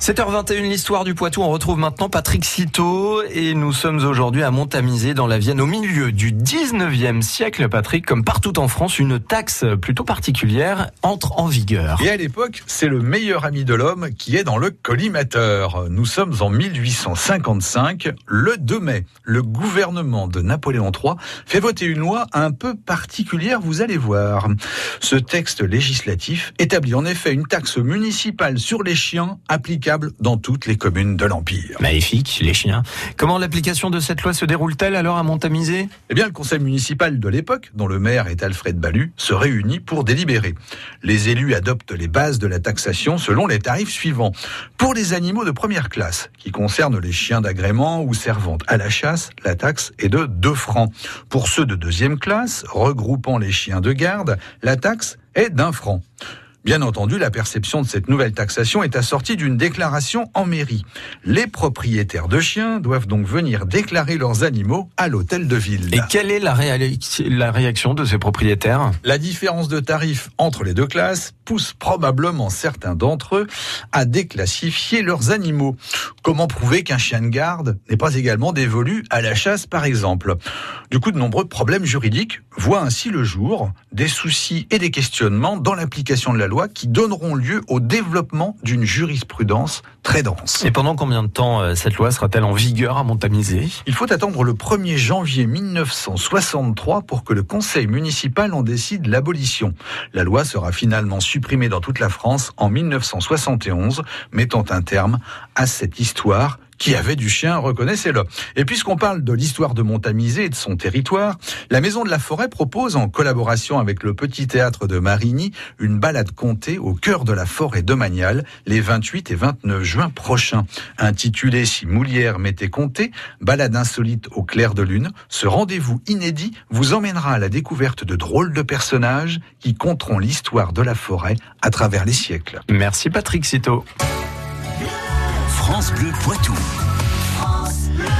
7h21, l'histoire du Poitou. On retrouve maintenant Patrick Citeau et nous sommes aujourd'hui à Montamisé dans la Vienne au milieu du 19e siècle. Patrick, comme partout en France, une taxe plutôt particulière entre en vigueur. Et à l'époque, c'est le meilleur ami de l'homme qui est dans le collimateur. Nous sommes en 1855, le 2 mai. Le gouvernement de Napoléon III fait voter une loi un peu particulière, vous allez voir. Ce texte législatif établit en effet une taxe municipale sur les chiens applicable dans toutes les communes de l'Empire. Magnifique, les chiens. Comment l'application de cette loi se déroule-t-elle alors à Montamisé Eh bien, le conseil municipal de l'époque, dont le maire est Alfred Balu, se réunit pour délibérer. Les élus adoptent les bases de la taxation selon les tarifs suivants. Pour les animaux de première classe, qui concernent les chiens d'agrément ou servant à la chasse, la taxe est de 2 francs. Pour ceux de deuxième classe, regroupant les chiens de garde, la taxe est d'un franc. Bien entendu, la perception de cette nouvelle taxation est assortie d'une déclaration en mairie. Les propriétaires de chiens doivent donc venir déclarer leurs animaux à l'hôtel de ville. Et quelle est la, la réaction de ces propriétaires? La différence de tarif entre les deux classes pousse probablement certains d'entre eux à déclassifier leurs animaux. Comment prouver qu'un chien de garde n'est pas également dévolu à la chasse, par exemple? Du coup, de nombreux problèmes juridiques voient ainsi le jour, des soucis et des questionnements dans l'application de la loi qui donneront lieu au développement d'une jurisprudence très dense. Et pendant combien de temps euh, cette loi sera-t-elle en vigueur à Montamisé Il faut attendre le 1er janvier 1963 pour que le conseil municipal en décide l'abolition. La loi sera finalement supprimée dans toute la France en 1971, mettant un terme à cette histoire qui avait du chien, reconnaissez-le. Et puisqu'on parle de l'histoire de Montamisé et de son territoire, la Maison de la Forêt propose, en collaboration avec le Petit Théâtre de Marigny, une balade comptée au cœur de la forêt de les 28 et 29 juin prochains. Intitulée Si Moulière m'était compté, balade insolite au clair de lune, ce rendez-vous inédit vous emmènera à la découverte de drôles de personnages qui compteront l'histoire de la forêt à travers les siècles. Merci Patrick Citeau. France Bleu Poitou.